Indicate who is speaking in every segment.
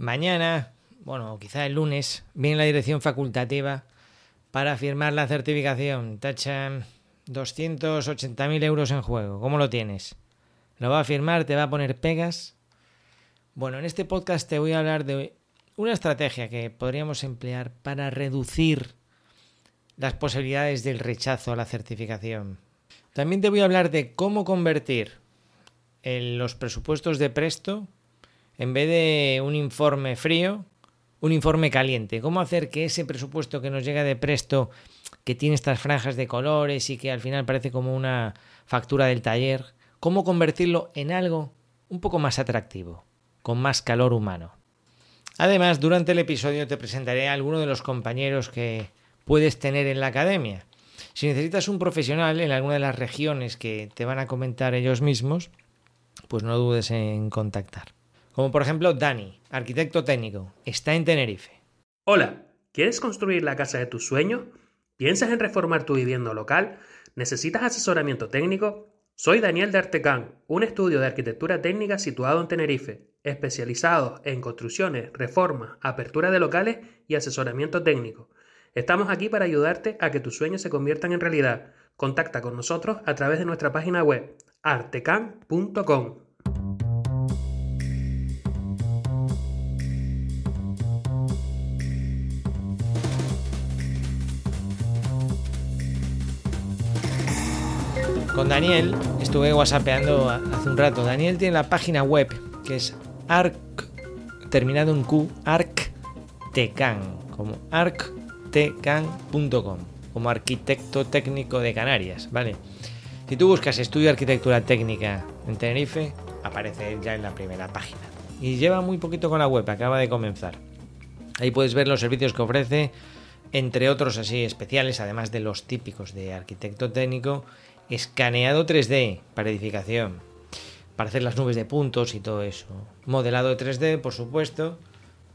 Speaker 1: mañana, bueno, quizá el lunes, viene la dirección facultativa para firmar la certificación. Tachan 280.000 euros en juego. ¿Cómo lo tienes? ¿Lo va a firmar? ¿Te va a poner pegas? Bueno, en este podcast te voy a hablar de una estrategia que podríamos emplear para reducir las posibilidades del rechazo a la certificación. También te voy a hablar de cómo convertir en los presupuestos de Presto, en vez de un informe frío, un informe caliente. Cómo hacer que ese presupuesto que nos llega de Presto, que tiene estas franjas de colores y que al final parece como una factura del taller, cómo convertirlo en algo un poco más atractivo, con más calor humano. Además, durante el episodio te presentaré a alguno de los compañeros que puedes tener en la academia. Si necesitas un profesional en alguna de las regiones que te van a comentar ellos mismos, pues no dudes en contactar. Como por ejemplo Dani, arquitecto técnico, está en Tenerife.
Speaker 2: Hola, ¿quieres construir la casa de tus sueños? ¿Piensas en reformar tu vivienda local? ¿Necesitas asesoramiento técnico? Soy Daniel de Artecán, un estudio de arquitectura técnica situado en Tenerife, especializado en construcciones, reformas, apertura de locales y asesoramiento técnico. Estamos aquí para ayudarte a que tus sueños se conviertan en realidad. Contacta con nosotros a través de nuestra página web artecan.com.
Speaker 1: Con Daniel estuve whatsappeando hace un rato. Daniel tiene la página web que es arc, terminado en Q, arctecan, como como arquitecto técnico de Canarias, ¿vale? Si tú buscas estudio arquitectura técnica en Tenerife, aparece ya en la primera página. Y lleva muy poquito con la web, acaba de comenzar. Ahí puedes ver los servicios que ofrece, entre otros así especiales, además de los típicos de arquitecto técnico, escaneado 3D para edificación, para hacer las nubes de puntos y todo eso. Modelado 3D, por supuesto,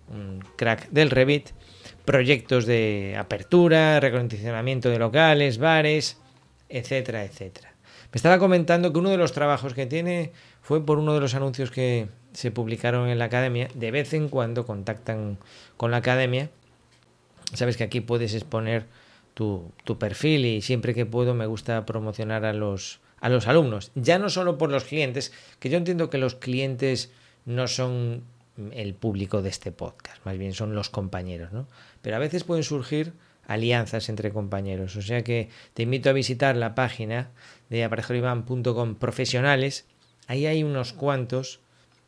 Speaker 1: un crack del Revit, proyectos de apertura, recondicionamiento de locales, bares, etcétera, etcétera. Me estaba comentando que uno de los trabajos que tiene fue por uno de los anuncios que se publicaron en la academia. De vez en cuando contactan con la academia. Sabes que aquí puedes exponer tu, perfil y siempre que puedo me gusta promocionar a los, a los alumnos. Ya no solo por los clientes, que yo entiendo que los clientes no son el público de este podcast, más bien son los compañeros, ¿no? Pero a veces pueden surgir alianzas entre compañeros. O sea que te invito a visitar la página de aparejorivan.com profesionales. Ahí hay unos cuantos.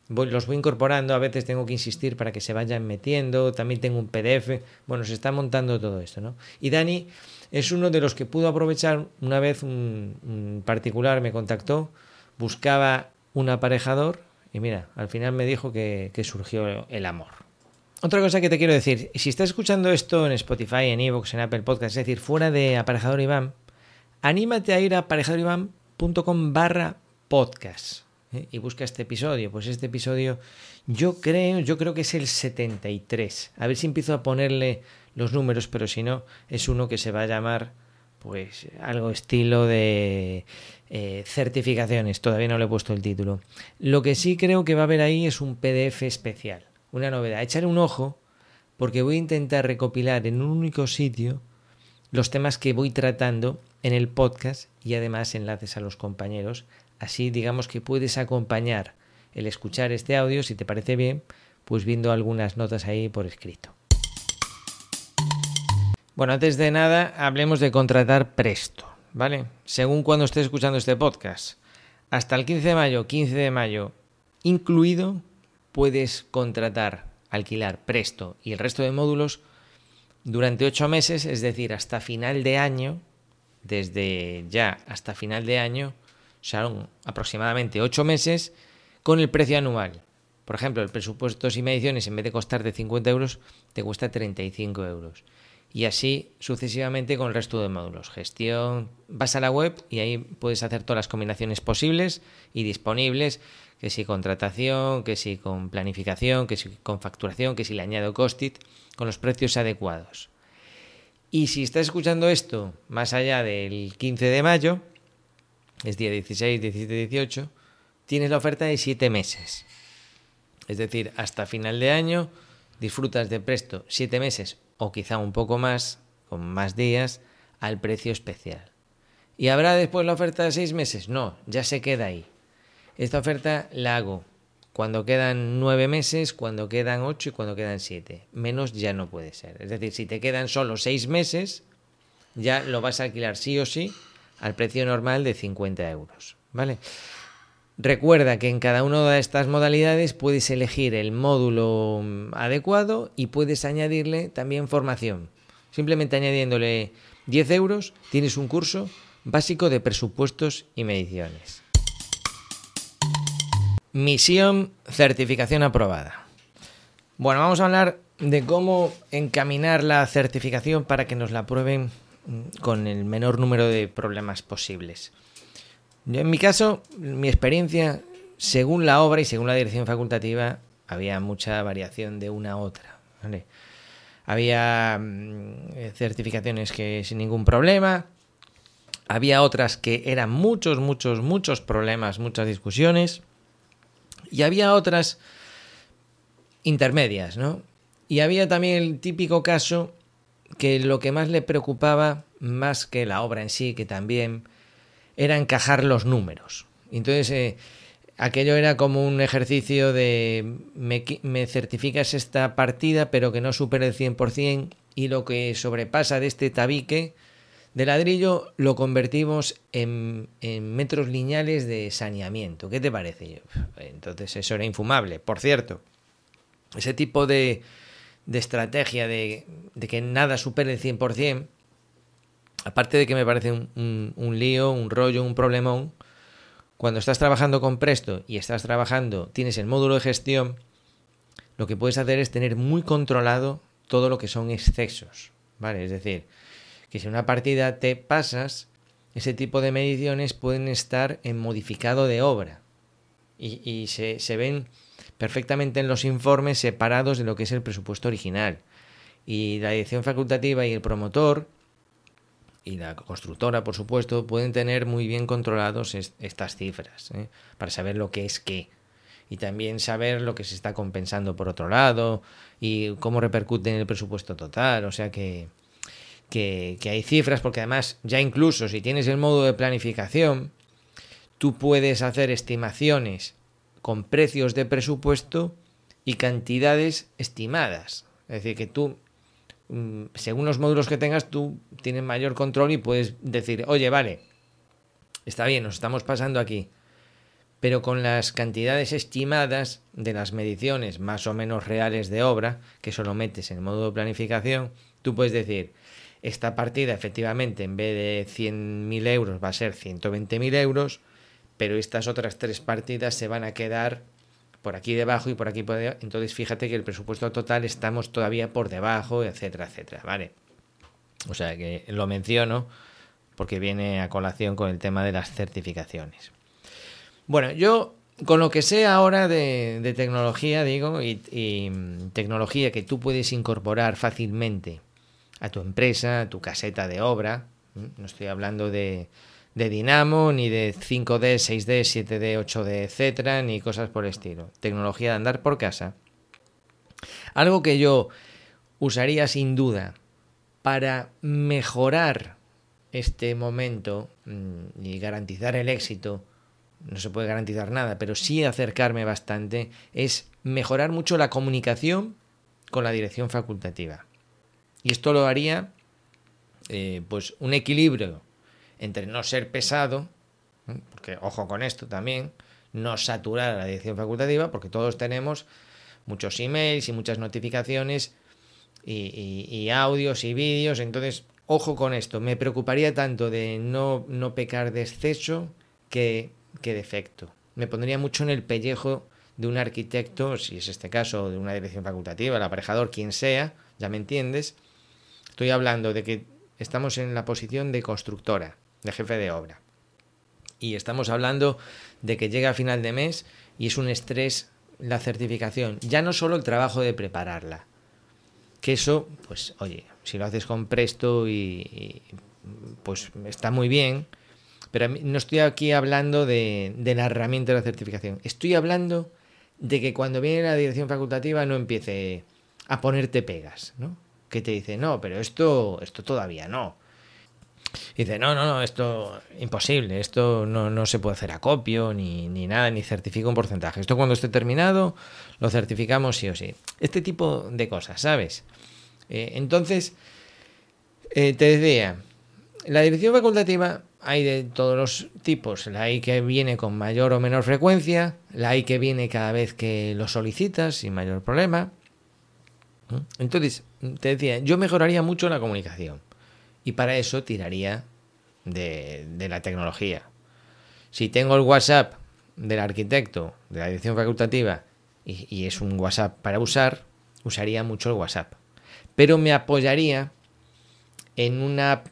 Speaker 1: Los voy incorporando, a veces tengo que insistir para que se vayan metiendo, también tengo un PDF, bueno, se está montando todo esto, ¿no? Y Dani es uno de los que pudo aprovechar, una vez un, particular me contactó, buscaba un aparejador y mira, al final me dijo que, que surgió el amor. Otra cosa que te quiero decir, si estás escuchando esto en Spotify, en Evox, en Apple Podcast, es decir, fuera de Aparejador Iván, anímate a ir a aparejadoriván.com barra podcast ¿eh? y busca este episodio. Pues este episodio yo creo, yo creo que es el 73. A ver si empiezo a ponerle los números, pero si no, es uno que se va a llamar pues algo estilo de eh, certificaciones. Todavía no le he puesto el título. Lo que sí creo que va a haber ahí es un PDF especial una novedad. Echarle un ojo porque voy a intentar recopilar en un único sitio los temas que voy tratando en el podcast y además enlaces a los compañeros. Así digamos que puedes acompañar el escuchar este audio, si te parece bien, pues viendo algunas notas ahí por escrito. Bueno, antes de nada, hablemos de contratar presto, ¿vale? Según cuando estés escuchando este podcast. Hasta el 15 de mayo, 15 de mayo incluido, puedes contratar, alquilar Presto y el resto de módulos durante ocho meses, es decir, hasta final de año, desde ya hasta final de año, son aproximadamente ocho meses con el precio anual. Por ejemplo, el presupuesto sin mediciones, en vez de costar de 50 euros, te cuesta 35 euros. Y así sucesivamente con el resto de módulos. Gestión, vas a la web y ahí puedes hacer todas las combinaciones posibles y disponibles que si contratación, que si con planificación, que si con facturación, que si le añado costit, con los precios adecuados. Y si estás escuchando esto más allá del 15 de mayo, es día 16, 17, 18, tienes la oferta de 7 meses. Es decir, hasta final de año disfrutas de Presto siete meses o quizá un poco más, con más días, al precio especial. ¿Y habrá después la oferta de seis meses? No, ya se queda ahí. Esta oferta la hago cuando quedan nueve meses, cuando quedan ocho y cuando quedan siete. Menos ya no puede ser. Es decir, si te quedan solo seis meses, ya lo vas a alquilar sí o sí al precio normal de 50 euros. ¿Vale? Recuerda que en cada una de estas modalidades puedes elegir el módulo mm, adecuado y puedes añadirle también formación. Simplemente añadiéndole 10 euros tienes un curso básico de presupuestos y mediciones. Misión certificación aprobada. Bueno, vamos a hablar de cómo encaminar la certificación para que nos la aprueben con el menor número de problemas posibles en mi caso, mi experiencia, según la obra y según la dirección facultativa, había mucha variación de una a otra. Había mm, certificaciones que sin ningún problema, había otras que eran muchos, muchos, muchos problemas, muchas discusiones, y había otras intermedias, ¿no? Y había también el típico caso que lo que más le preocupaba, más que la obra en sí, que también era encajar los números. Entonces, eh, aquello era como un ejercicio de me, me, certificas esta partida, pero que no supere el 100%, y lo que sobrepasa de este tabique de ladrillo lo convertimos en, en metros lineales de saneamiento. ¿Qué te parece? Entonces, eso era infumable. Por cierto, ese tipo de, de estrategia de, que nada supere el 100%, aparte de que me parece un, lío, un rollo, un problemón, cuando estás trabajando con Presto y estás trabajando, tienes el módulo de gestión, lo que puedes hacer es tener muy controlado todo lo que son excesos, ¿vale? Es decir, que si una partida te pasas, ese tipo de mediciones pueden estar en modificado de obra y, se, se ven perfectamente en los informes separados de lo que es el presupuesto original. Y la dirección facultativa y el promotor y la constructora, por supuesto, pueden tener muy bien controlados estas cifras ¿eh? para saber lo que es qué y también saber lo que se está compensando por otro lado y cómo repercute en el presupuesto total. O sea que, que, hay cifras, porque además ya incluso si tienes el modo de planificación, tú puedes hacer estimaciones con precios de presupuesto y cantidades estimadas. Es decir, que tú Mm, según los módulos que tengas, tú tienes mayor control y puedes decir, oye, vale, está bien, nos estamos pasando aquí. Pero con las cantidades estimadas de las mediciones más o menos reales de obra, que solo metes en el módulo de planificación, tú puedes decir, esta partida efectivamente en vez de 100.000 euros va a ser 120.000 euros, pero estas otras tres partidas se van a quedar por aquí debajo y por aquí por debajo. Entonces fíjate que el presupuesto total estamos todavía por debajo, etcétera, etcétera, ¿vale? O sea que lo menciono porque viene a colación con el tema de las certificaciones. Bueno, yo con lo que sé ahora de, tecnología, digo, y, y, tecnología que tú puedes incorporar fácilmente a tu empresa, a tu caseta de obra, no estoy hablando de, de Dinamo, ni de 5D, 6D, 7D, 8D, etcétera, ni cosas por el estilo. Tecnología de andar por casa. Algo que yo usaría sin duda para mejorar este momento mm, y garantizar el éxito, no se puede garantizar nada, pero sí acercarme bastante, es mejorar mucho la comunicación con la dirección facultativa. Y esto lo haría, eh, pues, un equilibrio entre no ser pesado, porque ojo con esto también, no saturar a la dirección facultativa, porque todos tenemos muchos emails y muchas notificaciones y, audios y vídeos, entonces ojo con esto, me preocuparía tanto de no, no pecar de exceso que, que defecto. Me pondría mucho en el pellejo de un arquitecto, si es este caso, de una dirección facultativa, el aparejador, quien sea, ya me entiendes. Estoy hablando de que estamos en la posición de constructora de jefe de obra. Y estamos hablando de que llega a final de mes y es un estrés la certificación, ya no solo el trabajo de prepararla, que eso, pues oye, si lo haces con presto y, pues está muy bien, pero no estoy aquí hablando de, de la herramienta de la certificación, estoy hablando de que cuando viene la dirección facultativa no empiece a ponerte pegas, ¿no? Que te dice, no, pero esto, esto todavía no. Y dice, no, no, no, esto imposible, esto no, no se puede hacer acopio, ni, ni nada, ni certifica un porcentaje. Esto cuando esté terminado, lo certificamos sí o sí. Este tipo de cosas, ¿sabes? Eh, entonces, eh, te decía, la dirección facultativa hay de todos los tipos. La hay que viene con mayor o menor frecuencia, la hay que viene cada vez que lo solicitas sin mayor problema. Entonces, te decía, yo mejoraría mucho la comunicación y para eso tiraría de, la tecnología. Si tengo el WhatsApp del arquitecto, de la dirección facultativa, y, es un WhatsApp para usar, usaría mucho el WhatsApp. Pero me apoyaría en una,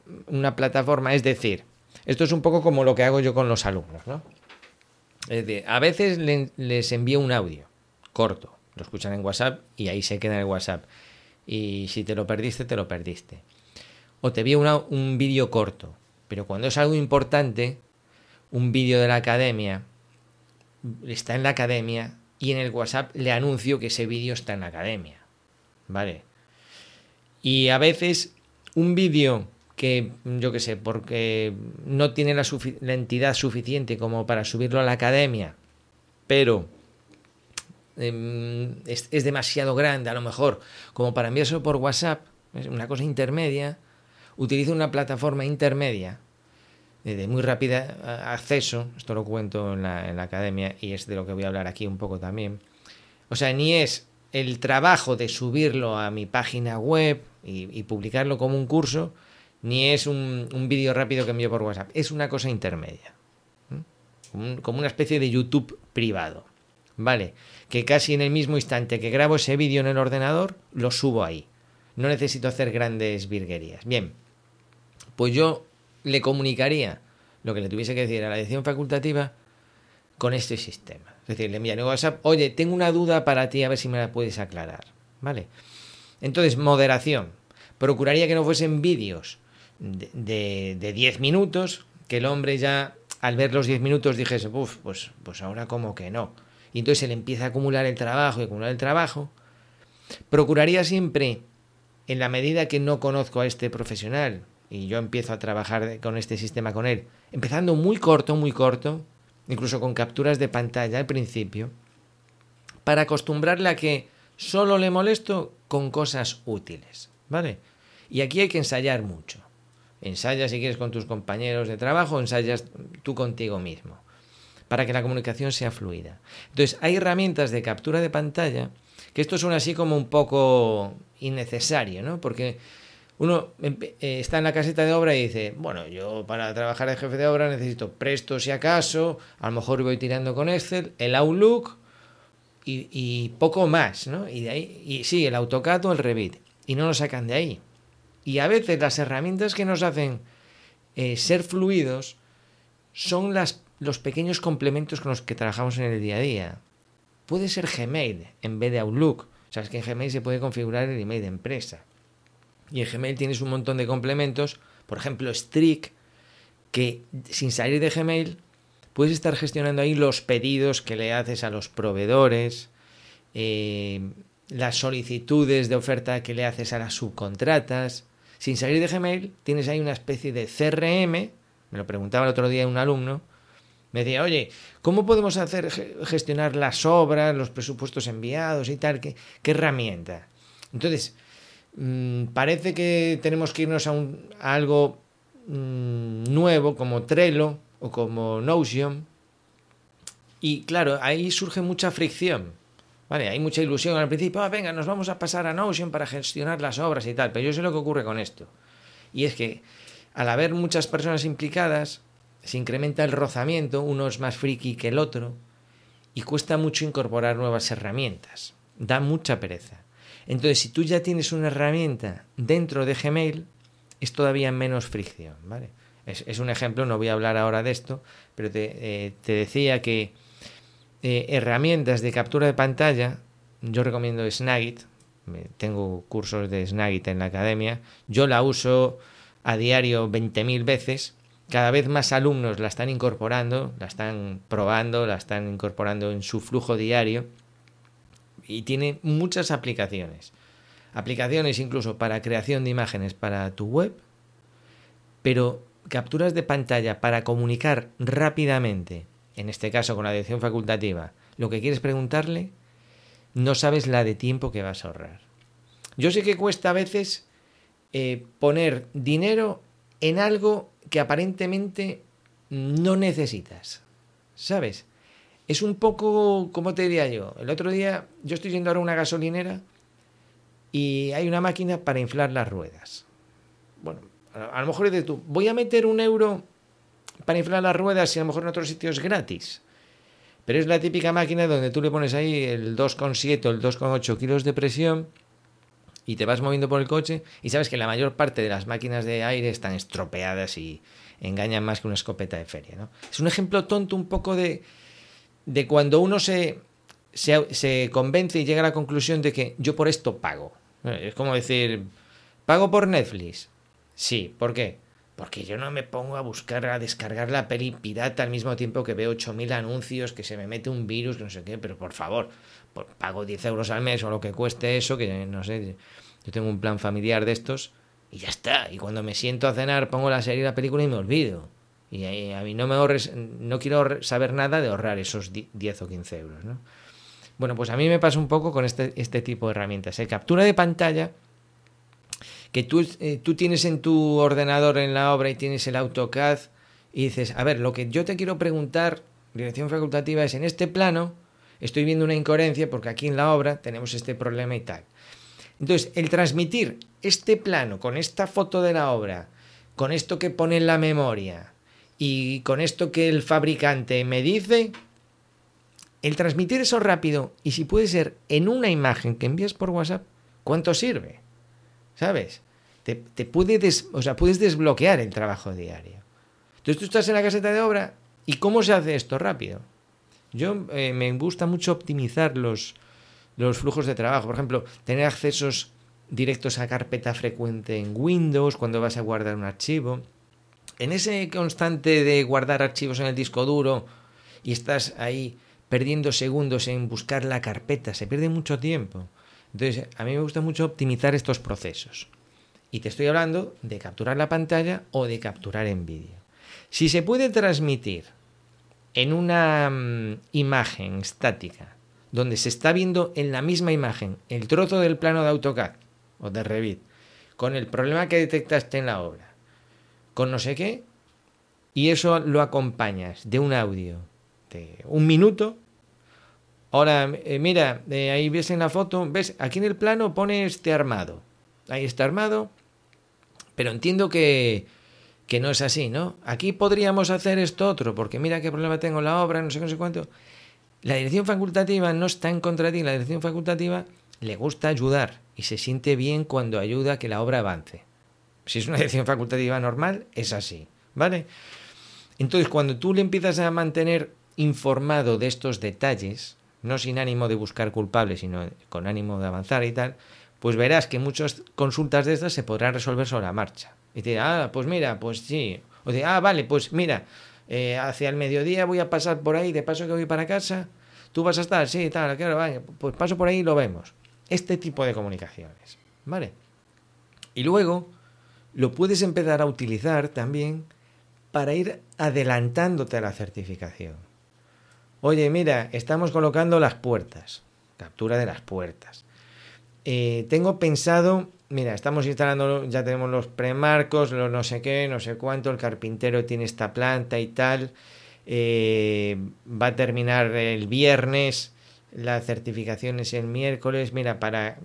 Speaker 1: plataforma, es decir, esto es un poco como lo que hago yo con los alumnos, ¿no? Es decir, a veces les envío un audio corto, lo escuchan en WhatsApp y ahí se queda el WhatsApp. Y si te lo perdiste, te lo perdiste. O te envío un vídeo corto, pero cuando es algo importante, un vídeo de la academia, está en la academia y en el WhatsApp le anuncio que ese vídeo está en la academia. ¿Vale? Y a veces un vídeo que yo qué sé, porque no tiene la, entidad suficiente como para subirlo a la academia, pero em, es, demasiado grande a lo mejor como para enviárselo por WhatsApp, es una cosa intermedia, utilizo una plataforma intermedia de muy rápido acceso, esto lo cuento en la, en la academia y es de lo que voy a hablar aquí un poco también. O sea, ni es el trabajo de subirlo a mi página web y publicarlo como un curso, ni es un, vídeo rápido que envío por WhatsApp, es una cosa intermedia. Como una especie de YouTube privado. ¿Vale? Que casi en el mismo instante que grabo ese vídeo en el ordenador, lo subo ahí. No necesito hacer grandes virguerías. Bien, pues yo le comunicaría lo que le tuviese que decir a la edición facultativa con este sistema. Es decir, le enviaría WhatsApp, oye, tengo una duda para ti, a ver si me la puedes aclarar. ¿Vale? Entonces, moderación. Procuraría que no fuesen vídeos de, de 10 minutos, que el hombre ya al ver los 10 minutos dijese, uff, pues, pues ahora como que no. Y entonces se le empieza a acumular el trabajo y acumular el trabajo. Procuraría siempre, en la medida que no conozco a este profesional y yo empiezo a trabajar con este sistema con él, empezando muy corto, muy corto, incluso con capturas de pantalla al principio, para acostumbrarle a que solo le molesto con cosas útiles, ¿vale? Y aquí hay que ensayar mucho. Ensayas si quieres con tus compañeros de trabajo, ensayas tú contigo mismo, para que la comunicación sea fluida. Entonces, hay herramientas de captura de pantalla que esto suena así como un poco innecesario, ¿no? Porque uno eh, está en la caseta de obra y dice, bueno, yo para trabajar de jefe de obra necesito presto si acaso, a lo mejor voy tirando con Excel, el Outlook y, poco más, ¿no? Y de ahí, y sí, el AutoCAD o el Revit, y no lo sacan de ahí. Y a veces las herramientas que nos hacen eh, ser fluidos son las, los pequeños complementos con los que trabajamos en el día a día. Puede ser Gmail en vez de Outlook. Sabes que en Gmail se puede configurar el email de empresa. Y en Gmail tienes un montón de complementos. Por ejemplo, Strict, que sin salir de Gmail puedes estar gestionando ahí los pedidos que le haces a los proveedores, eh, las solicitudes de oferta que le haces a las subcontratas, sin salir de Gmail, tienes ahí una especie de CRM, me lo preguntaba el otro día un alumno, me decía, oye, ¿cómo podemos hacer gestionar las obras, los presupuestos enviados y tal? ¿Qué, herramienta? Entonces, mm, parece que tenemos que irnos a, un, algo mm, nuevo como Trello o como Notion. Y claro, ahí surge mucha fricción. Vale, hay mucha ilusión al principio, ah, venga, nos vamos a pasar a Notion para gestionar las obras y tal, pero yo sé lo que ocurre con esto. Y es que al haber muchas personas implicadas, se incrementa el rozamiento, uno es más friki que el otro, y cuesta mucho incorporar nuevas herramientas. Da mucha pereza. Entonces, si tú ya tienes una herramienta dentro de Gmail, es todavía menos fricción, ¿vale? Es, un ejemplo, no voy a hablar ahora de esto, pero te, eh, decía que eh, herramientas de captura de pantalla, yo recomiendo Snagit. Tengo cursos de Snagit en la academia. Yo la uso a diario 20.000 veces. Cada vez más alumnos la están incorporando, la están probando, la están incorporando en su flujo diario y tiene muchas aplicaciones. aplicaciones incluso para creación de imágenes para tu web, pero capturas de pantalla para comunicar rápidamente, en este caso con la dirección facultativa, lo que quieres preguntarle, no sabes la de tiempo que vas a ahorrar. Yo sé que cuesta a veces eh, poner dinero en algo que aparentemente no necesitas. ¿Sabes? Es un poco, ¿cómo te diría yo? El otro día yo estoy yendo ahora a una gasolinera y hay una máquina para inflar las ruedas. Bueno, a lo mejor dices tú, voy a meter un euro para inflar las ruedas y a lo mejor en otros sitios gratis. Pero es la típica máquina donde tú le pones ahí el 2,7 o el 2,8 kilos de presión y te vas moviendo por el coche y sabes que la mayor parte de las máquinas de aire están estropeadas y engañan más que una escopeta de feria. ¿no? Es un ejemplo tonto un poco de, de cuando uno se, se, convence y llega a la conclusión de que yo por esto pago. Es como decir, ¿pago por Netflix? Sí, ¿por qué? Porque yo no me pongo a buscar, a descargar la peli pirata al mismo tiempo que veo 8.000 anuncios, que se me mete un virus, no sé qué, pero por favor, pago 10 euros al mes o lo que cueste eso, que no sé, yo tengo un plan familiar de estos y ya está. Y cuando me siento a cenar pongo la serie y la película y me olvido. Y a mí no me ahorres, no quiero saber nada de ahorrar esos 10 o 15 euros, ¿no? Bueno, pues a mí me pasa un poco con este, este tipo de herramientas. ¿eh? Captura de pantalla que tú, eh, tú tienes en tu ordenador en la obra y tienes el AutoCAD y dices, a ver, lo que yo te quiero preguntar, dirección facultativa, es en este plano, estoy viendo una incoherencia porque aquí en la obra tenemos este problema y tal. Entonces, el transmitir este plano con esta foto de la obra, con esto que pone en la memoria y con esto que el fabricante me dice, el transmitir eso rápido y si puede ser en una imagen que envías por WhatsApp, ¿cuánto sirve? ¿Sabes? Te, puede o sea, puedes desbloquear el trabajo diario. Entonces tú estás en la caseta de obra y ¿cómo se hace esto rápido? Yo eh, me gusta mucho optimizar los, los flujos de trabajo. Por ejemplo, tener accesos directos a carpeta frecuente en Windows cuando vas a guardar un archivo. En ese constante de guardar archivos en el disco duro y estás ahí perdiendo segundos en buscar la carpeta, se pierde mucho tiempo. Entonces, a mí me gusta mucho optimizar estos procesos. Y te estoy hablando de capturar la pantalla o de capturar en vídeo. Si se puede transmitir en una mm, imagen estática, donde se está viendo en la misma imagen el trozo del plano de AutoCAD o de Revit, con el problema que detectaste en la obra, con no sé qué, y eso lo acompañas de un audio de un minuto, Ahora, eh, mira, eh, ahí ves en la foto, ves, aquí en el plano pone este armado. Ahí está armado, pero entiendo que, que no es así, ¿no? Aquí podríamos hacer esto otro, porque mira qué problema tengo en la obra, no sé, no sé cuánto. La dirección facultativa no está en contra de ti, la dirección facultativa le gusta ayudar y se siente bien cuando ayuda a que la obra avance. Si es una dirección facultativa normal, es así, ¿vale? Entonces, cuando tú le empiezas a mantener informado de estos detalles, no sin ánimo de buscar culpables, sino con ánimo de avanzar y tal, pues verás que muchas consultas de estas se podrán resolver sobre la marcha. Y te dirá, ah, pues mira, pues sí. O de, ah, vale, pues mira, eh, hacia el mediodía voy a pasar por ahí, de paso que voy para casa, tú vas a estar, sí, tal, claro, vaya, pues paso por ahí y lo vemos. Este tipo de comunicaciones, ¿vale? Y luego lo puedes empezar a utilizar también para ir adelantándote a la certificación. Oye, mira, estamos colocando las puertas, captura de las puertas. Eh, tengo pensado, mira, estamos instalando, ya tenemos los premarcos, los no sé qué, no sé cuánto, el carpintero tiene esta planta y tal. Eh, va a terminar el viernes, la certificación es el miércoles. Mira, para.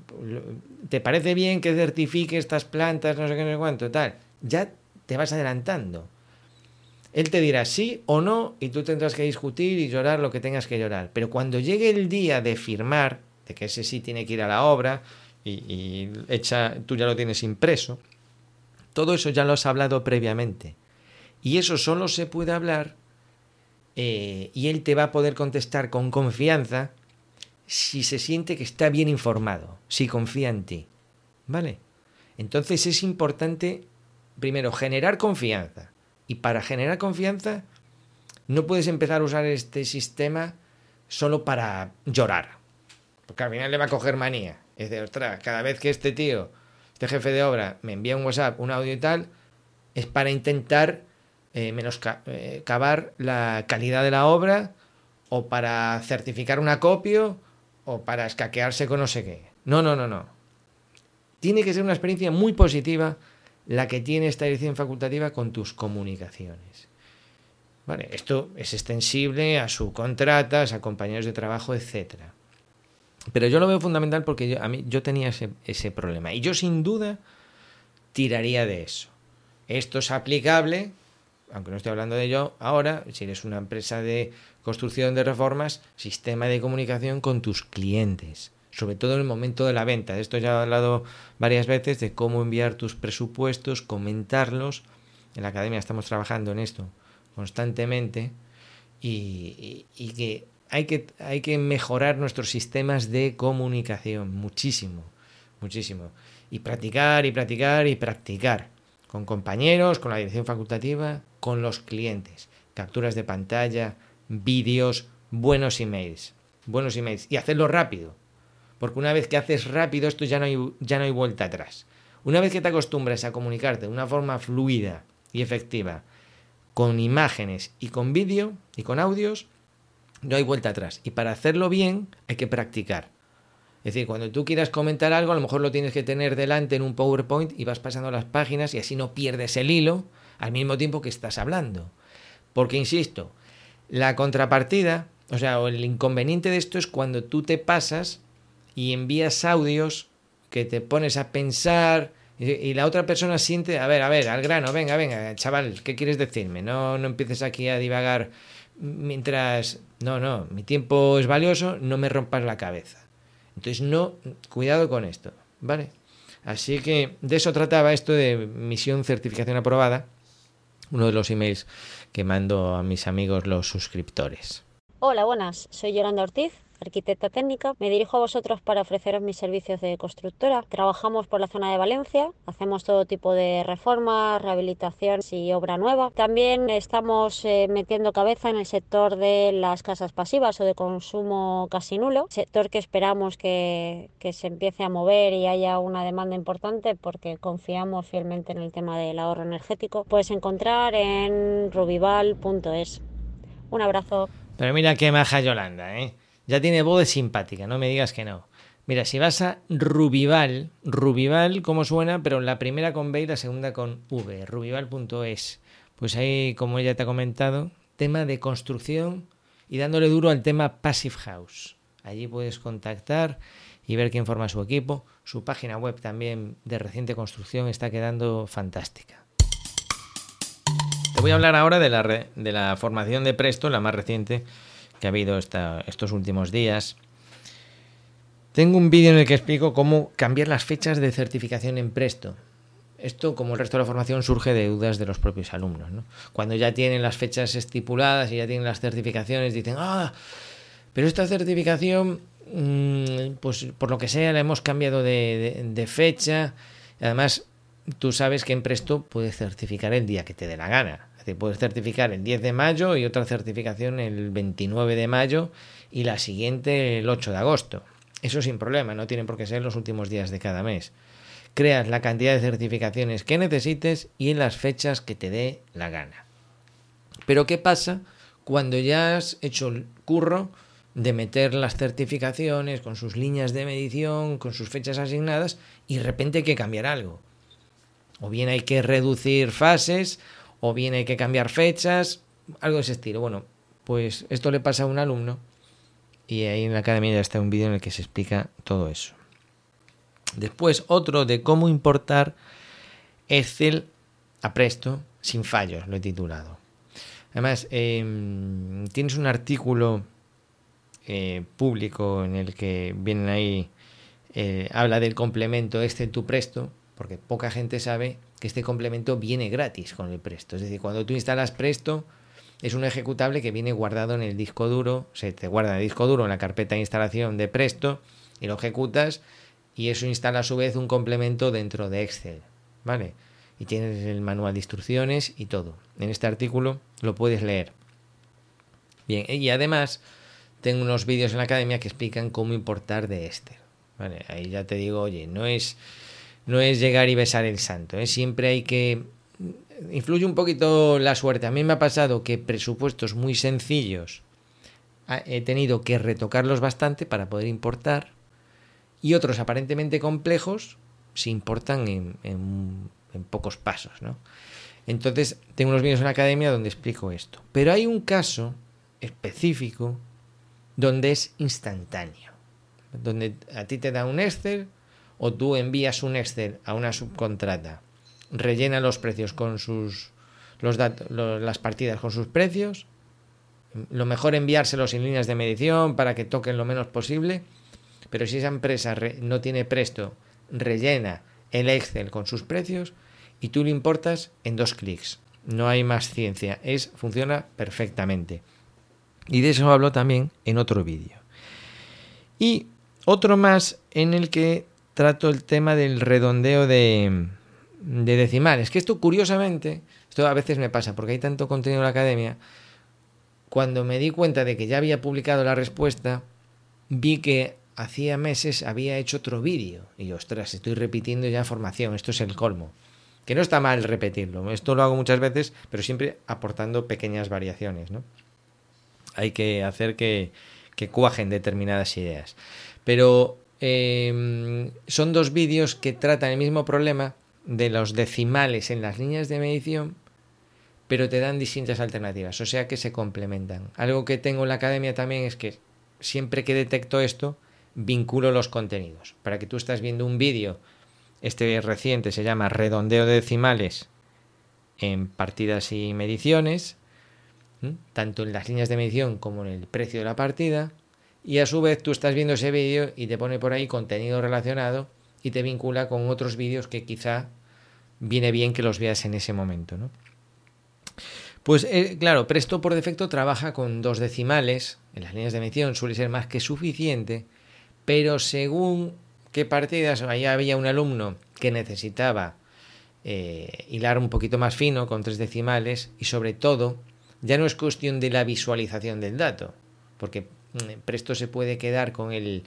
Speaker 1: ¿Te parece bien que certifique estas plantas, no sé qué, no sé cuánto, tal? Ya te vas adelantando. Él te dirá sí o no y tú tendrás que discutir y llorar lo que tengas que llorar. Pero cuando llegue el día de firmar, de que ese sí tiene que ir a la obra y, echa, tú ya lo tienes impreso, todo eso ya lo has hablado previamente. Y eso solo se puede hablar eh, y él te va a poder contestar con confianza si se siente que está bien informado, si confía en ti. ¿Vale? Entonces es importante, primero, generar confianza. Y para generar confianza, no puedes empezar a usar este sistema solo para llorar. Porque al final le va a coger manía. Es decir, ostras, cada vez que este tío, este jefe de obra, me envía un WhatsApp, un audio y tal, es para intentar eh, menoscabar eh, la calidad de la obra o para certificar una copia o para escaquearse con no sé qué. No, no, no, no. Tiene que ser una experiencia muy positiva la que tiene esta edición facultativa con tus comunicaciones. Vale, esto es extensible a subcontratas, a compañeros de trabajo, etcétera. Pero yo lo veo fundamental porque yo, a mí, yo tenía ese, ese problema. Y yo sin duda tiraría de eso. Esto es aplicable, aunque no estoy hablando de ello ahora, si eres una empresa de construcción de reformas, sistema de comunicación con tus clientes, sobre todo en el momento de la venta. De esto ya he hablado varias veces de cómo enviar tus presupuestos, comentarlos. En la academia estamos trabajando en esto constantemente y, que, hay que hay que mejorar nuestros sistemas de comunicación muchísimo, muchísimo. Y practicar y practicar y practicar con compañeros, con la dirección facultativa, con los clientes. Capturas de pantalla, vídeos, buenos emails. Buenos emails. Y hacerlo rápido. Porque una vez que haces rápido, esto ya no hay, ya no hay vuelta atrás. Una vez que te acostumbras a comunicarte de una forma fluida y efectiva, con imágenes y con vídeo y con audios, no hay vuelta atrás. Y para hacerlo bien hay que practicar. Es decir, cuando tú quieras comentar algo, a lo mejor lo tienes que tener delante en un PowerPoint y vas pasando las páginas y así no pierdes el hilo al mismo tiempo que estás hablando. Porque, insisto, la contrapartida, o sea, el inconveniente de esto es cuando tú te pasas y envías audios que te pones a pensar y, la otra persona siente, a ver, a ver, al grano, venga, venga, chaval, ¿qué quieres decirme? No, no empieces aquí a divagar mientras... No, no, mi tiempo es valioso, no me rompas la cabeza. Entonces, no, cuidado con esto, ¿vale? Así que de eso trataba esto de misión certificación aprobada, uno de los emails que mando a mis amigos los suscriptores.
Speaker 3: Hola, buenas. Soy Yolanda Ortiz, arquitecta técnica. Me dirijo a vosotros para ofreceros mis servicios de constructora. Trabajamos por la zona de Valencia, hacemos todo tipo de reformas, rehabilitación y obra nueva. También estamos eh, metiendo cabeza en el sector de las casas pasivas o de consumo casi nulo, sector que esperamos que, que se empiece a mover y haya una demanda importante porque confiamos fielmente en el tema del ahorro energético. Puedes encontrar en rubival.es. Un abrazo.
Speaker 1: Pero mira qué maja Yolanda, ¿eh? Ya tiene voz de simpática, no me digas que no. Mira, si vas a Rubival, Rubival, ¿cómo suena? Pero la primera con B y la segunda con V, rubival.es. Pues ahí, como ella te ha comentado, tema de construcción y dándole duro al tema Passive House. Allí puedes contactar y ver quién forma su equipo. Su página web también de reciente construcción está quedando fantástica. Te voy a hablar ahora de la, de la formación de Presto, la más reciente, que ha habido estos últimos días. Tengo un vídeo en el que explico cómo cambiar las fechas de certificación en Presto. Esto, como el resto de la formación, surge de dudas de los propios alumnos. Cuando ya tienen las fechas estipuladas y ya tienen las certificaciones, dicen, ah, pero esta certificación, mm, pues por lo que sea, la hemos cambiado de, de fecha. Además, tú sabes que en Presto puedes certificar el día que te dé la gana. Es decir, puedes certificar el 10 de mayo y otra certificación el 29 de mayo y la siguiente el 8 de agosto. Eso sin problema, no tienen por qué ser los últimos días de cada mes. Creas la cantidad de certificaciones que necesites y en las fechas que te dé la gana. Pero ¿qué pasa cuando ya has hecho el curro de meter las certificaciones con sus líneas de medición, con sus fechas asignadas y de repente hay que cambiar algo? O bien hay que reducir fases o bien que cambiar fechas, algo de ese estilo. Bueno, pues esto le pasa a un alumno y ahí en la academia ya está un vídeo en el que se explica todo eso. Después otro de cómo importar Excel a Presto sin fallos, lo he titulado. Además, em, tienes un artículo eh, público en el que vienen ahí, eh, habla del complemento Excel tu Presto, porque poca gente sabe que este complemento viene gratis con el Presto. Es decir, cuando tú instalas Presto, es un ejecutable que viene guardado en el disco duro, se te guarda en el disco duro en la carpeta de instalación de Presto y lo ejecutas y eso instala a su vez un complemento dentro de Excel, ¿vale? Y tienes el manual de instrucciones y todo. En este artículo lo puedes leer. Bien, y además tengo unos vídeos en la academia que explican cómo importar de Excel, ¿vale? Ahí ya te digo, oye, no es, no es llegar y besar el santo, ¿eh? siempre hay que... Influye un poquito la suerte. A mí me ha pasado que presupuestos muy sencillos he tenido que retocarlos bastante para poder importar y otros aparentemente complejos se importan en, en pocos pasos, ¿no? Entonces, tengo unos vídeos en la academia donde explico esto. Pero hay un caso específico donde es instantáneo. Donde a ti te da un Excel o tú envías un Excel a una subcontrata, rellena los precios con sus los las partidas con sus precios. Lo mejor enviárselos en líneas de medición para que toquen lo menos posible. Pero si esa empresa no tiene presto, rellena el Excel con sus precios y tú lo importas en dos clics. No hay más ciencia, es funciona perfectamente. Y de eso hablo también en otro vídeo. Y otro más en el que trato el tema del redondeo de, de decimales. Que esto, curiosamente, esto a veces me pasa porque hay tanto contenido en la academia. Cuando me di cuenta de que ya había publicado la respuesta, vi que hacía meses había hecho otro vídeo. Y ostras, estoy repitiendo ya formación, esto es el colmo. Que no está mal repetirlo, esto lo hago muchas veces, pero siempre aportando pequeñas variaciones, ¿no? Hay que hacer que, que cuajen determinadas ideas. Pero em, son dos vídeos que tratan el mismo problema de los decimales en las líneas de medición, pero te dan distintas alternativas, o sea que se complementan. Algo que tengo en la academia también es que siempre que detecto esto, vinculo los contenidos. Para que tú estás viendo un vídeo, este reciente se llama Redondeo de decimales en partidas y mediciones, tanto en las líneas de medición como en el precio de la partida, y a su vez tú estás viendo ese vídeo y te pone por ahí contenido relacionado y te vincula con otros vídeos que quizá viene bien que los veas en ese momento. ¿no? Pues eh, claro, Presto por defecto trabaja con dos decimales, en las líneas de medición suele ser más que suficiente, pero según qué partidas, allá había un alumno que necesitaba eh, hilar un poquito más fino con tres decimales y sobre todo ya no es cuestión de la visualización del dato, porque Presto se puede quedar con el,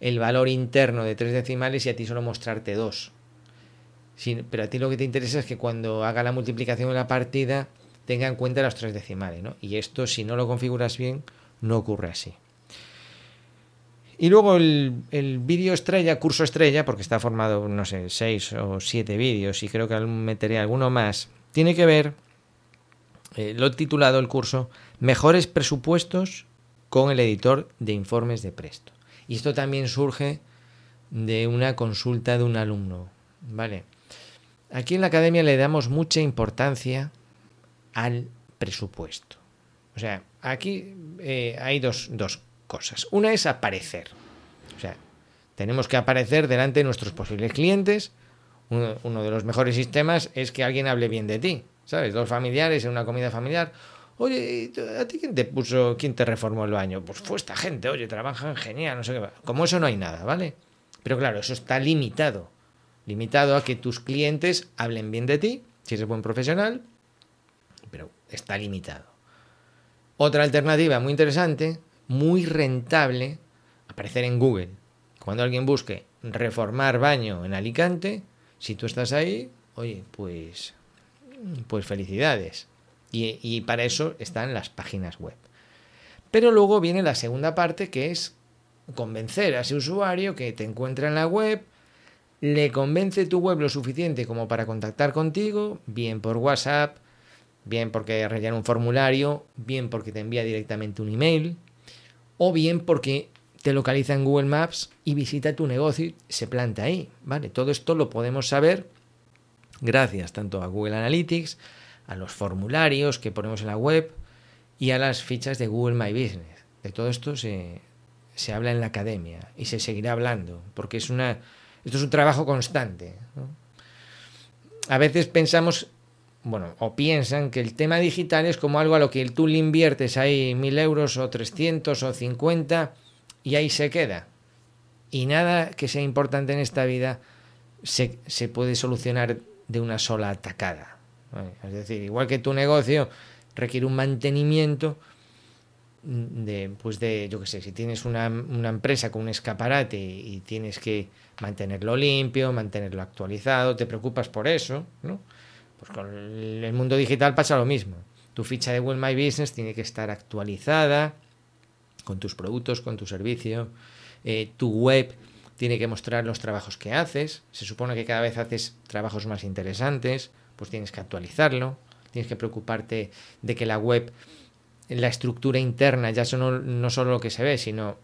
Speaker 1: el valor interno de tres decimales y a ti solo mostrarte dos. pero a ti lo que te interesa es que cuando haga la multiplicación de la partida tenga en cuenta los tres decimales, ¿no? Y esto, si no lo configuras bien, no ocurre así. Y luego el, el vídeo estrella, curso estrella, porque está formado, no sé, seis o siete vídeos y creo que meteré alguno más, tiene que ver, eh, lo he titulado el curso, Mejores presupuestos con el editor de informes de Presto. Y esto también surge de una consulta de un alumno, ¿vale? Aquí en la academia le damos mucha importancia al presupuesto. O sea, aquí eh, hay dos, dos cosas. Una es aparecer. O sea, tenemos que aparecer delante de nuestros posibles clientes. Uno, de los mejores sistemas es que alguien hable bien de ti. ¿Sabes? Dos familiares en una comida familiar. Oye, ¿a ti quién te puso, quién te reformó el baño? Pues fue esta gente, oye, trabajan genial, no sé qué. Como eso no hay nada, ¿vale? Pero claro, eso está limitado. Limitado a que tus clientes hablen bien de ti, si eres buen profesional, pero está limitado. Otra alternativa muy interesante muy rentable aparecer en Google. Cuando alguien busque reformar baño en Alicante, si tú estás ahí, oye, pues, pues felicidades. Y, para eso están las páginas web. Pero luego viene la segunda parte que es convencer a ese usuario que te encuentra en la web, le convence tu web lo suficiente como para contactar contigo, bien por WhatsApp, bien porque rellena un formulario, bien porque te envía directamente un email, o bien porque te localiza en Google Maps y visita tu negocio y se planta ahí, ¿vale? Todo esto lo podemos saber gracias tanto a Google Analytics, a los formularios que ponemos en la web y a las fichas de Google My Business. De todo esto se, se habla en la academia y se seguirá hablando, porque es una, esto es un trabajo constante. A veces pensamos bueno, o piensan que el tema digital es como algo a lo que tú le inviertes ahí mil euros o 300 o 50 y ahí se queda. Y nada que sea importante en esta vida se, se puede solucionar de una sola atacada. Es decir, igual que tu negocio requiere un mantenimiento, de, pues de, yo qué sé, si tienes una, una, empresa con un escaparate y tienes que mantenerlo limpio, mantenerlo actualizado, te preocupas por eso, ¿no? Pues con el mundo digital pasa lo mismo. Tu ficha de Well My Business tiene que estar actualizada con tus productos, con tu servicio. Eh, tu web tiene que mostrar los trabajos que haces. Se supone que cada vez haces trabajos más interesantes, pues tienes que actualizarlo. Tienes que preocuparte de que la web la estructura interna, ya no, no solo lo que se ve, sino,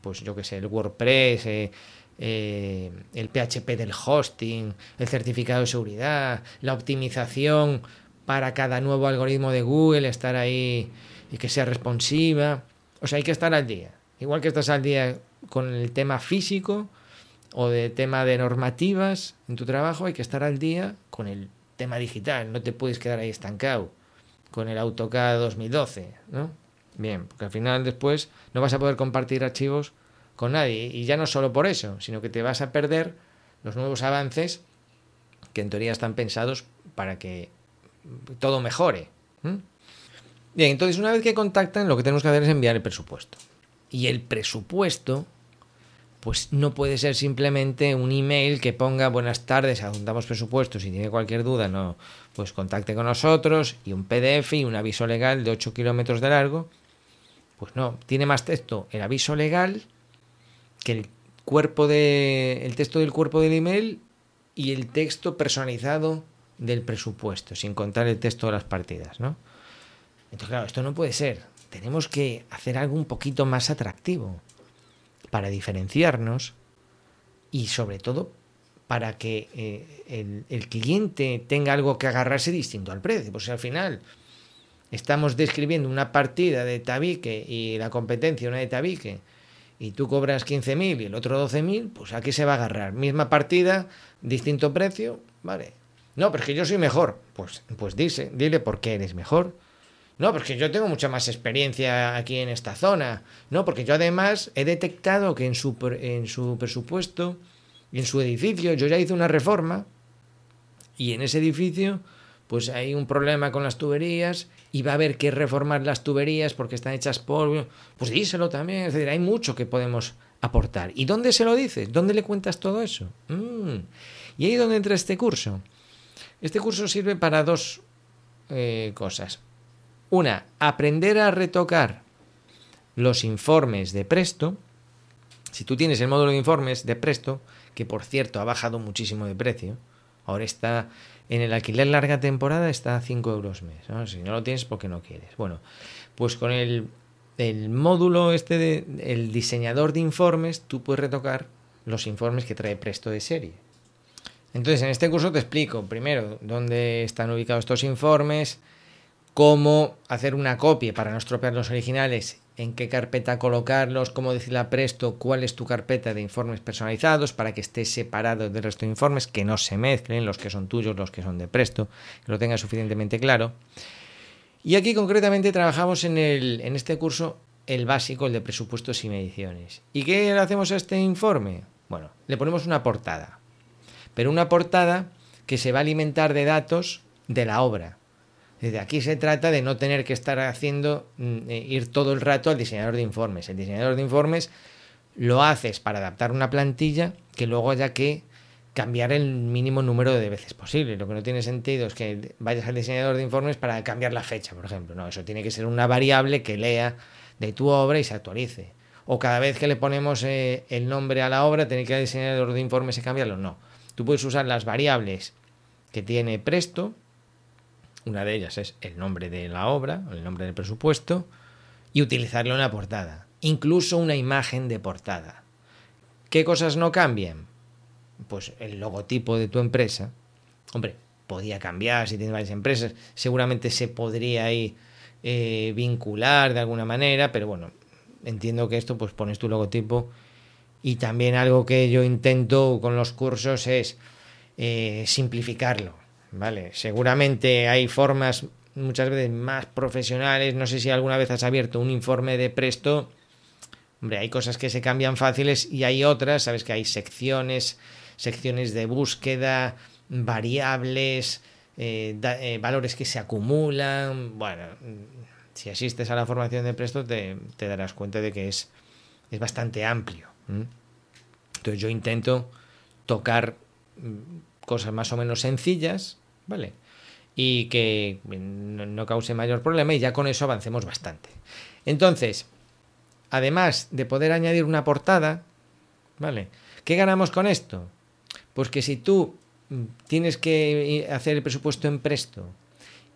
Speaker 1: pues yo que sé, el WordPress, eh, eh, el PHP del hosting, el certificado de seguridad, la optimización para cada nuevo algoritmo de Google, estar ahí y que sea responsiva. O sea, hay que estar al día. Igual que estás al día con el tema físico o de tema de normativas en tu trabajo, hay que estar al día con el tema digital. No te puedes quedar ahí estancado con el AutoCAD 2012, ¿no? Bien, porque al final después no vas a poder compartir archivos con nadie. Y ya no solo por eso, sino que te vas a perder los nuevos avances que en teoría están pensados para que todo mejore. Bien, entonces una vez que contactan, lo que tenemos que hacer es enviar el presupuesto. Y el presupuesto, pues no puede ser simplemente un email que ponga buenas tardes, adjuntamos presupuestos, si tiene cualquier duda, no, pues contacte con nosotros y un PDF y un aviso legal de 8 kilómetros de largo. Pues no, tiene más texto el aviso legal que el cuerpo de el texto del cuerpo del email y el texto personalizado del presupuesto, sin contar el texto de las partidas, ¿no? Entonces, claro, esto no puede ser. Tenemos que hacer algo un poquito más atractivo para diferenciarnos y sobre todo para que eh, el, cliente tenga algo que agarrarse distinto al precio. Pues al final estamos describiendo una partida de tabique y la competencia una de tabique y tú cobras 15.000 y el otro 12.000, pues ¿a qué se va a agarrar? Misma partida, distinto precio, vale. No, pero es que yo soy mejor. Pues, pues dice, dile por qué eres mejor. No, porque yo tengo mucha más experiencia aquí en esta zona. No, porque yo además he detectado que en su, en su presupuesto en su edificio yo ya hice una reforma y en ese edificio pues hay un problema con las tuberías y va a haber que reformar las tuberías porque están hechas polvo. Pues díselo también, es decir, hay mucho que podemos aportar. ¿Y dónde se lo dices? ¿Dónde le cuentas todo eso? Mm. Y ahí es donde entra este curso. Este curso sirve para dos eh, cosas. Una, aprender a retocar los informes de Presto. Si tú tienes el módulo de informes de Presto, que por cierto ha bajado muchísimo de precio. Ahora está en el alquiler larga temporada está a 5 euros mes. Si no lo tienes porque no quieres. Bueno, pues con el, el módulo este el diseñador de informes, tú puedes retocar los informes que trae Presto de serie. Entonces, en este curso te explico primero dónde están ubicados estos informes, cómo hacer una copia para no estropear los originales en qué carpeta colocarlos, cómo decirle a Presto cuál es tu carpeta de informes personalizados para que esté separado del resto de informes, que no se mezclen los que son tuyos, los que son de Presto, que lo tengas suficientemente claro. Y aquí concretamente trabajamos en, en este curso el básico, el de presupuestos y mediciones. ¿Y qué le hacemos a este informe? Bueno, le ponemos una portada, pero una portada que se va a alimentar de datos de la obra. Desde aquí se trata de no tener que estar haciendo, mm, eh, ir todo el rato al diseñador de informes. El diseñador de informes lo haces para adaptar una plantilla que luego haya que cambiar el mínimo número de veces posible. Lo que no tiene sentido es que vayas al diseñador de informes para cambiar la fecha, por ejemplo. No, eso tiene que ser una variable que lea de tu obra y se actualice. O cada vez que le ponemos eh, el nombre a la obra, tiene que ir al diseñador de informes y cambiarlo. No. Tú puedes usar las variables que tiene Presto una de ellas es el nombre de la obra, el nombre del presupuesto, y utilizarlo en la portada. Incluso una imagen de portada. ¿Qué cosas no cambian? Pues el logotipo de tu empresa. Hombre, podía cambiar si tienes varias empresas. Seguramente se podría ahí eh, vincular de alguna manera, pero bueno, entiendo que esto pues pones tu logotipo. Y también algo que yo intento con los cursos es eh, simplificarlo. ¿Vale? Seguramente hay formas muchas veces más profesionales. No sé si alguna vez has abierto un informe de Presto. Hombre, hay cosas que se cambian fáciles y hay otras, sabes que hay secciones, secciones de búsqueda, variables, eh, eh, valores que se acumulan. Bueno, si asistes a la formación de Presto te, darás cuenta de que es, es bastante amplio. Entonces yo intento tocar mm, cosas más o menos sencillas, ¿vale? Y que no, cause mayor problema y ya con eso avancemos bastante. Entonces, además de poder añadir una portada, ¿vale? ¿Qué ganamos con esto? Pues que si tú mm, tienes que hacer el presupuesto en Presto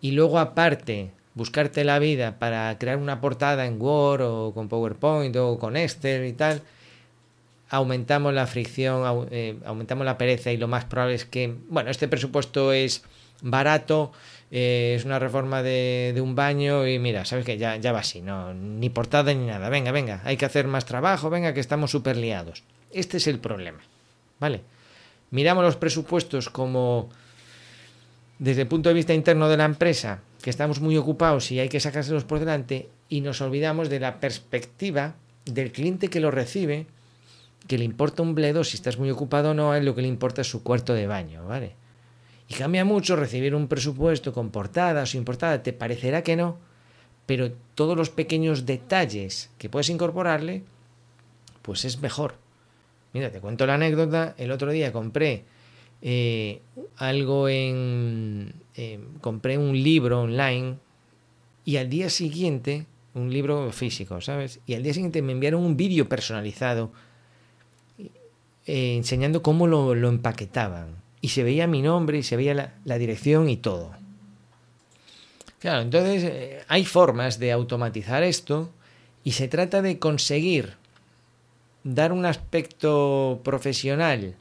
Speaker 1: y luego aparte buscarte la vida para crear una portada en Word o con PowerPoint o con Excel y tal, aumentamos la fricción, eh, aumentamos la pereza y lo más probable es que, bueno, este presupuesto es barato, eh, es una reforma de, un baño y mira, sabes que ya, va así, no, ni portada ni nada, venga, venga, hay que hacer más trabajo, venga, que estamos súper liados. Este es el problema, ¿vale? Miramos los presupuestos como desde el punto de vista interno de la empresa, que estamos muy ocupados y hay que sacárselos por delante, y nos olvidamos de la perspectiva del cliente que lo recibe, que le importa un bledo si estás muy ocupado o no, es lo que le importa es su cuarto de baño, ¿vale? Y cambia mucho recibir un presupuesto con portada o sin portada, te parecerá que no, pero todos los pequeños detalles que puedes incorporarle, pues es mejor. Mira, te cuento la anécdota, el otro día compré eh, algo en... Eh, compré un libro online y al día siguiente, un libro físico, ¿sabes? Y al día siguiente me enviaron un vídeo personalizado eh, enseñando cómo lo, empaquetaban. Y se veía mi nombre y se veía la, dirección y todo. Claro, entonces eh, hay formas de automatizar esto y se trata de conseguir dar un aspecto profesional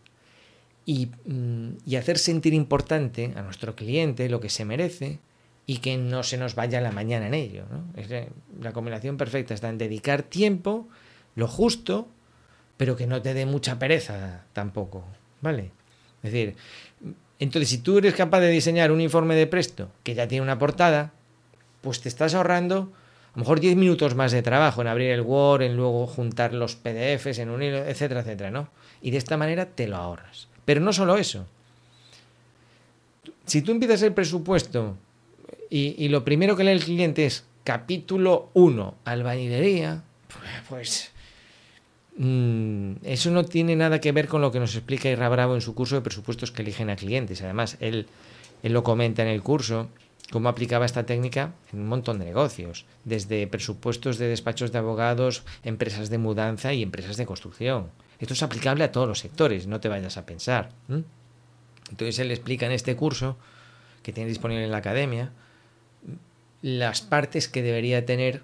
Speaker 1: y, mm, y, hacer sentir importante a nuestro cliente lo que se merece y que no se nos vaya la mañana en ello. Es la combinación perfecta está en dedicar tiempo, lo justo, pero que no te dé mucha pereza tampoco, ¿vale? Es decir, entonces si tú eres capaz de diseñar un informe de presto que ya tiene una portada, pues te estás ahorrando a lo mejor 10 minutos más de trabajo en abrir el Word, en luego juntar los PDFs en un hilo, etcétera, etcétera, ¿no? Y de esta manera te lo ahorras. Pero no solo eso. Si tú empiezas el presupuesto y, y lo primero que lee el cliente es capítulo 1, albañilería, pues eso no tiene nada que ver con lo que nos explica Irra Bravo en su curso de presupuestos que eligen a clientes. Además, él, él lo comenta en el curso, cómo aplicaba esta técnica en un montón de negocios, desde presupuestos de despachos de abogados, empresas de mudanza y empresas de construcción. Esto es aplicable a todos los sectores, no te vayas a pensar. Entonces él explica en este curso, que tiene disponible en la academia, las partes que debería tener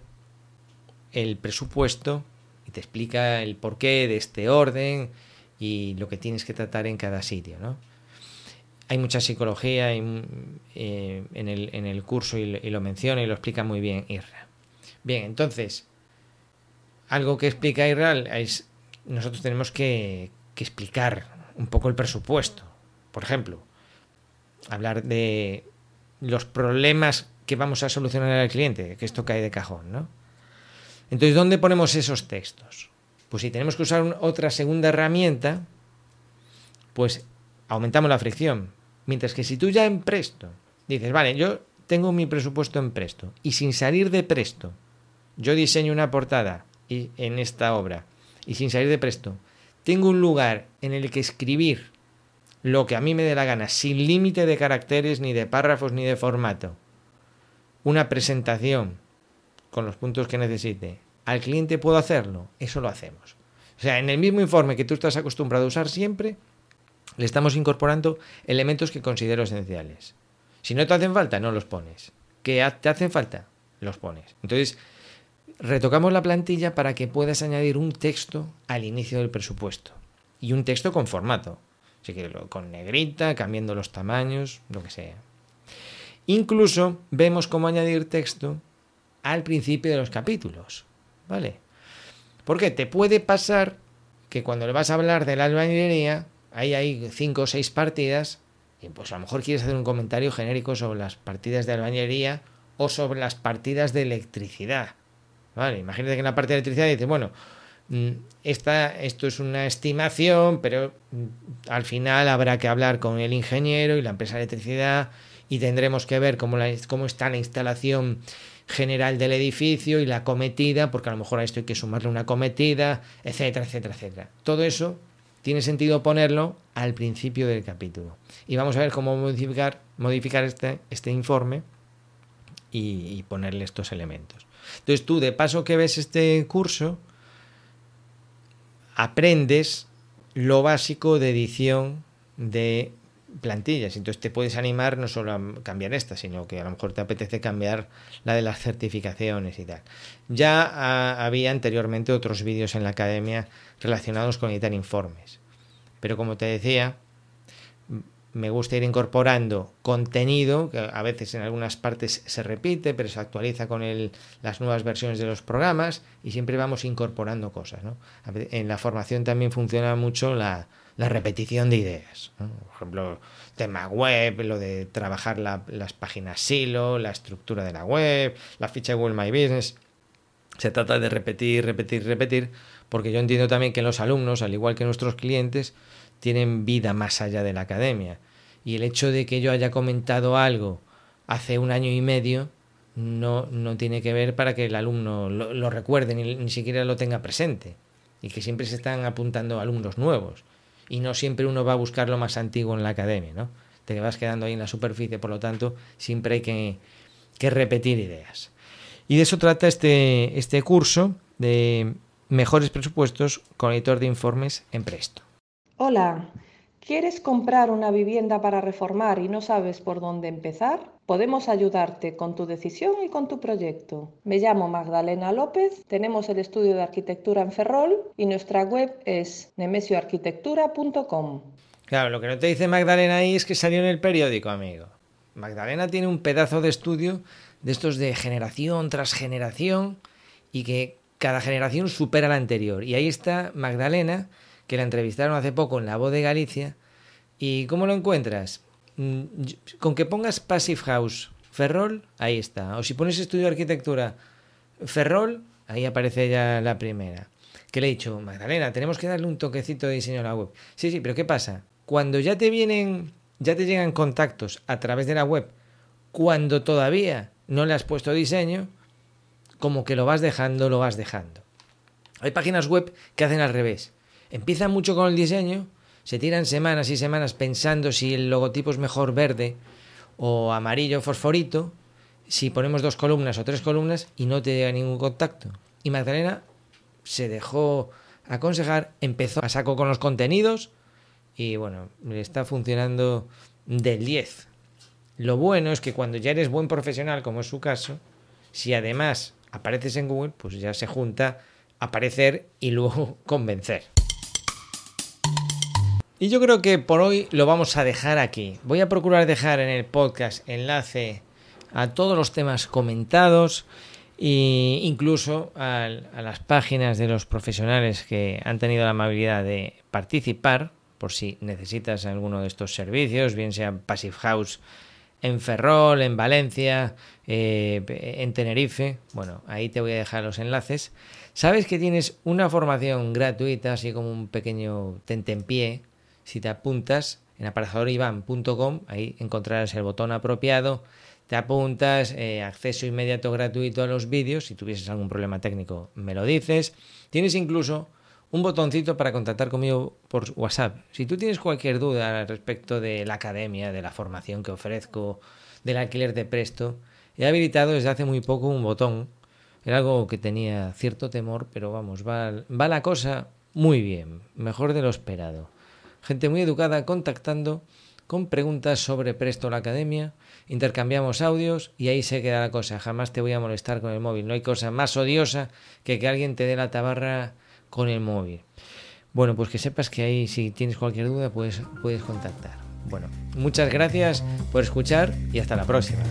Speaker 1: el presupuesto te explica el porqué de este orden y lo que tienes que tratar en cada sitio, ¿no? Hay mucha psicología en, eh, en, el, en, el, curso y, lo menciona y lo explica muy bien Irra. Bien, entonces, algo que explica Irra es, nosotros tenemos que, que explicar un poco el presupuesto. Por ejemplo, hablar de los problemas que vamos a solucionar al cliente, que esto cae de cajón, ¿no? Entonces, ¿dónde ponemos esos textos? Pues si tenemos que usar otra segunda herramienta, pues aumentamos la fricción. Mientras que si tú ya en presto dices, vale, yo tengo mi presupuesto en presto y sin salir de presto, yo diseño una portada y, en esta obra y sin salir de presto, tengo un lugar en el que escribir lo que a mí me dé la gana, sin límite de caracteres, ni de párrafos, ni de formato. Una presentación con los puntos que necesite, al cliente puedo hacerlo, eso lo hacemos. O sea, en el mismo informe que tú estás acostumbrado a usar siempre, le estamos incorporando elementos que considero esenciales. Si no te hacen falta, no los pones. ¿Que te hacen falta? Los pones. Entonces, retocamos la plantilla para que puedas añadir un texto al inicio del presupuesto. Y un texto con formato. Si quieres, con negrita, cambiando los tamaños, lo que sea. Incluso vemos cómo añadir texto al principio de los capítulos. ¿Vale? Porque te puede pasar que cuando le vas a hablar de la albañilería, ahí hay cinco o seis partidas, y pues a lo mejor quieres hacer un comentario genérico sobre las partidas de albañilería o sobre las partidas de electricidad. ¿Vale? Imagínate que en la parte de electricidad dices, bueno, mm, esta, esto es una estimación, pero mm, al final habrá que hablar con el ingeniero y la empresa de electricidad y tendremos que ver cómo, cómo está la instalación general del edificio y la cometida, porque a lo mejor a esto hay que sumarle una cometida, etcétera, etcétera, etcétera. Todo eso tiene sentido ponerlo al principio del capítulo. Y vamos a ver cómo modificar, este, este informe y, y ponerle estos elementos. Entonces tú, de paso que ves este curso, aprendes lo básico de edición de plantillas. Entonces te puedes animar no solo a cambiar esta, sino que a lo mejor te apetece cambiar la de las certificaciones y tal. Ya había anteriormente otros vídeos en la academia relacionados con editar informes. Pero como te decía, me gusta ir incorporando contenido, que a veces en algunas partes se repite, pero se actualiza con las nuevas versiones de los programas y siempre vamos incorporando cosas. En la formación también funciona mucho la, la repetición de ideas. Por ejemplo, tema web, lo de trabajar las páginas silo, la estructura de la web, la ficha Google My Business. Se trata de repetir, repetir, repetir, porque yo entiendo también que los alumnos, al igual que nuestros clientes, tienen vida más allá de la academia. Y el hecho de que yo haya comentado algo hace un año y medio no, no tiene que ver para que el alumno lo, recuerde ni, ni siquiera lo tenga presente. Y que siempre se están apuntando alumnos nuevos y no siempre uno va a buscar lo más antiguo en la academia, ¿no? Te vas quedando ahí en la superficie, por lo tanto, siempre hay que, que repetir ideas. Y de eso trata este, este curso de mejores presupuestos con editor de informes en Presto.
Speaker 4: Hola, ¿Quieres comprar una vivienda para reformar y no sabes por dónde empezar? Podemos ayudarte con tu decisión y con tu proyecto. Me llamo Magdalena López, tenemos el estudio de arquitectura en Ferrol y nuestra web es nemesioarquitectura.com.
Speaker 1: Claro, lo que no te dice Magdalena ahí es que salió en el periódico, amigo. Magdalena tiene un pedazo de estudio de estos de generación tras generación y que cada generación supera la anterior. Y ahí está Magdalena que la entrevistaron hace poco en La Voz de Galicia. ¿Y cómo lo encuentras? Mm, con que pongas Passive House Ferrol, ahí está. O si pones Estudio de Arquitectura Ferrol, ahí aparece ya la primera. Que le he dicho, Magdalena, tenemos que darle un toquecito de diseño a la web. Sí, sí, pero ¿qué pasa? Cuando ya te vienen, ya te llegan contactos a través de la web, cuando todavía no le has puesto diseño, como que lo vas dejando, lo vas dejando. Hay páginas web que hacen al revés empiezan mucho con el diseño, se tiran semanas y semanas pensando si el logotipo es mejor verde o amarillo fosforito, si ponemos dos columnas o tres columnas y no te llega ningún contacto. Y Magdalena se dejó aconsejar, empezó a saco con los contenidos y bueno, le está funcionando del 10. Lo bueno es que cuando ya eres buen profesional, como es su caso, si además apareces en Google, pues ya se junta aparecer y luego convencer. Y yo creo que por hoy lo vamos a dejar aquí. Voy a procurar dejar en el podcast enlace a todos los temas comentados e incluso a, las páginas de los profesionales que han tenido la amabilidad de participar por si necesitas alguno de estos servicios, bien sea Passive House en Ferrol, en Valencia, eh, en Tenerife. Bueno, ahí te voy a dejar los enlaces. Sabes que tienes una formación gratuita, así como un pequeño tentempié, si te apuntas en aparejadorivan.com, ahí encontrarás el botón apropiado, te apuntas, eh, acceso inmediato gratuito a los vídeos, si tuvieses algún problema técnico me lo dices. Tienes incluso un botoncito para contactar conmigo por WhatsApp. Si tú tienes cualquier duda respecto de la academia, de la formación que ofrezco, del alquiler de presto, he habilitado desde hace muy poco un botón. Era algo que tenía cierto temor, pero vamos, va, va la cosa muy bien, mejor de lo esperado gente muy educada contactando con preguntas sobre Presto la Academia, intercambiamos audios y ahí se queda la cosa. Jamás te voy a molestar con el móvil. No hay cosa más odiosa que que alguien te dé la tabarra con el móvil. Bueno, pues que sepas que ahí si tienes cualquier duda puedes, puedes contactar. Bueno, muchas gracias por escuchar y hasta la próxima.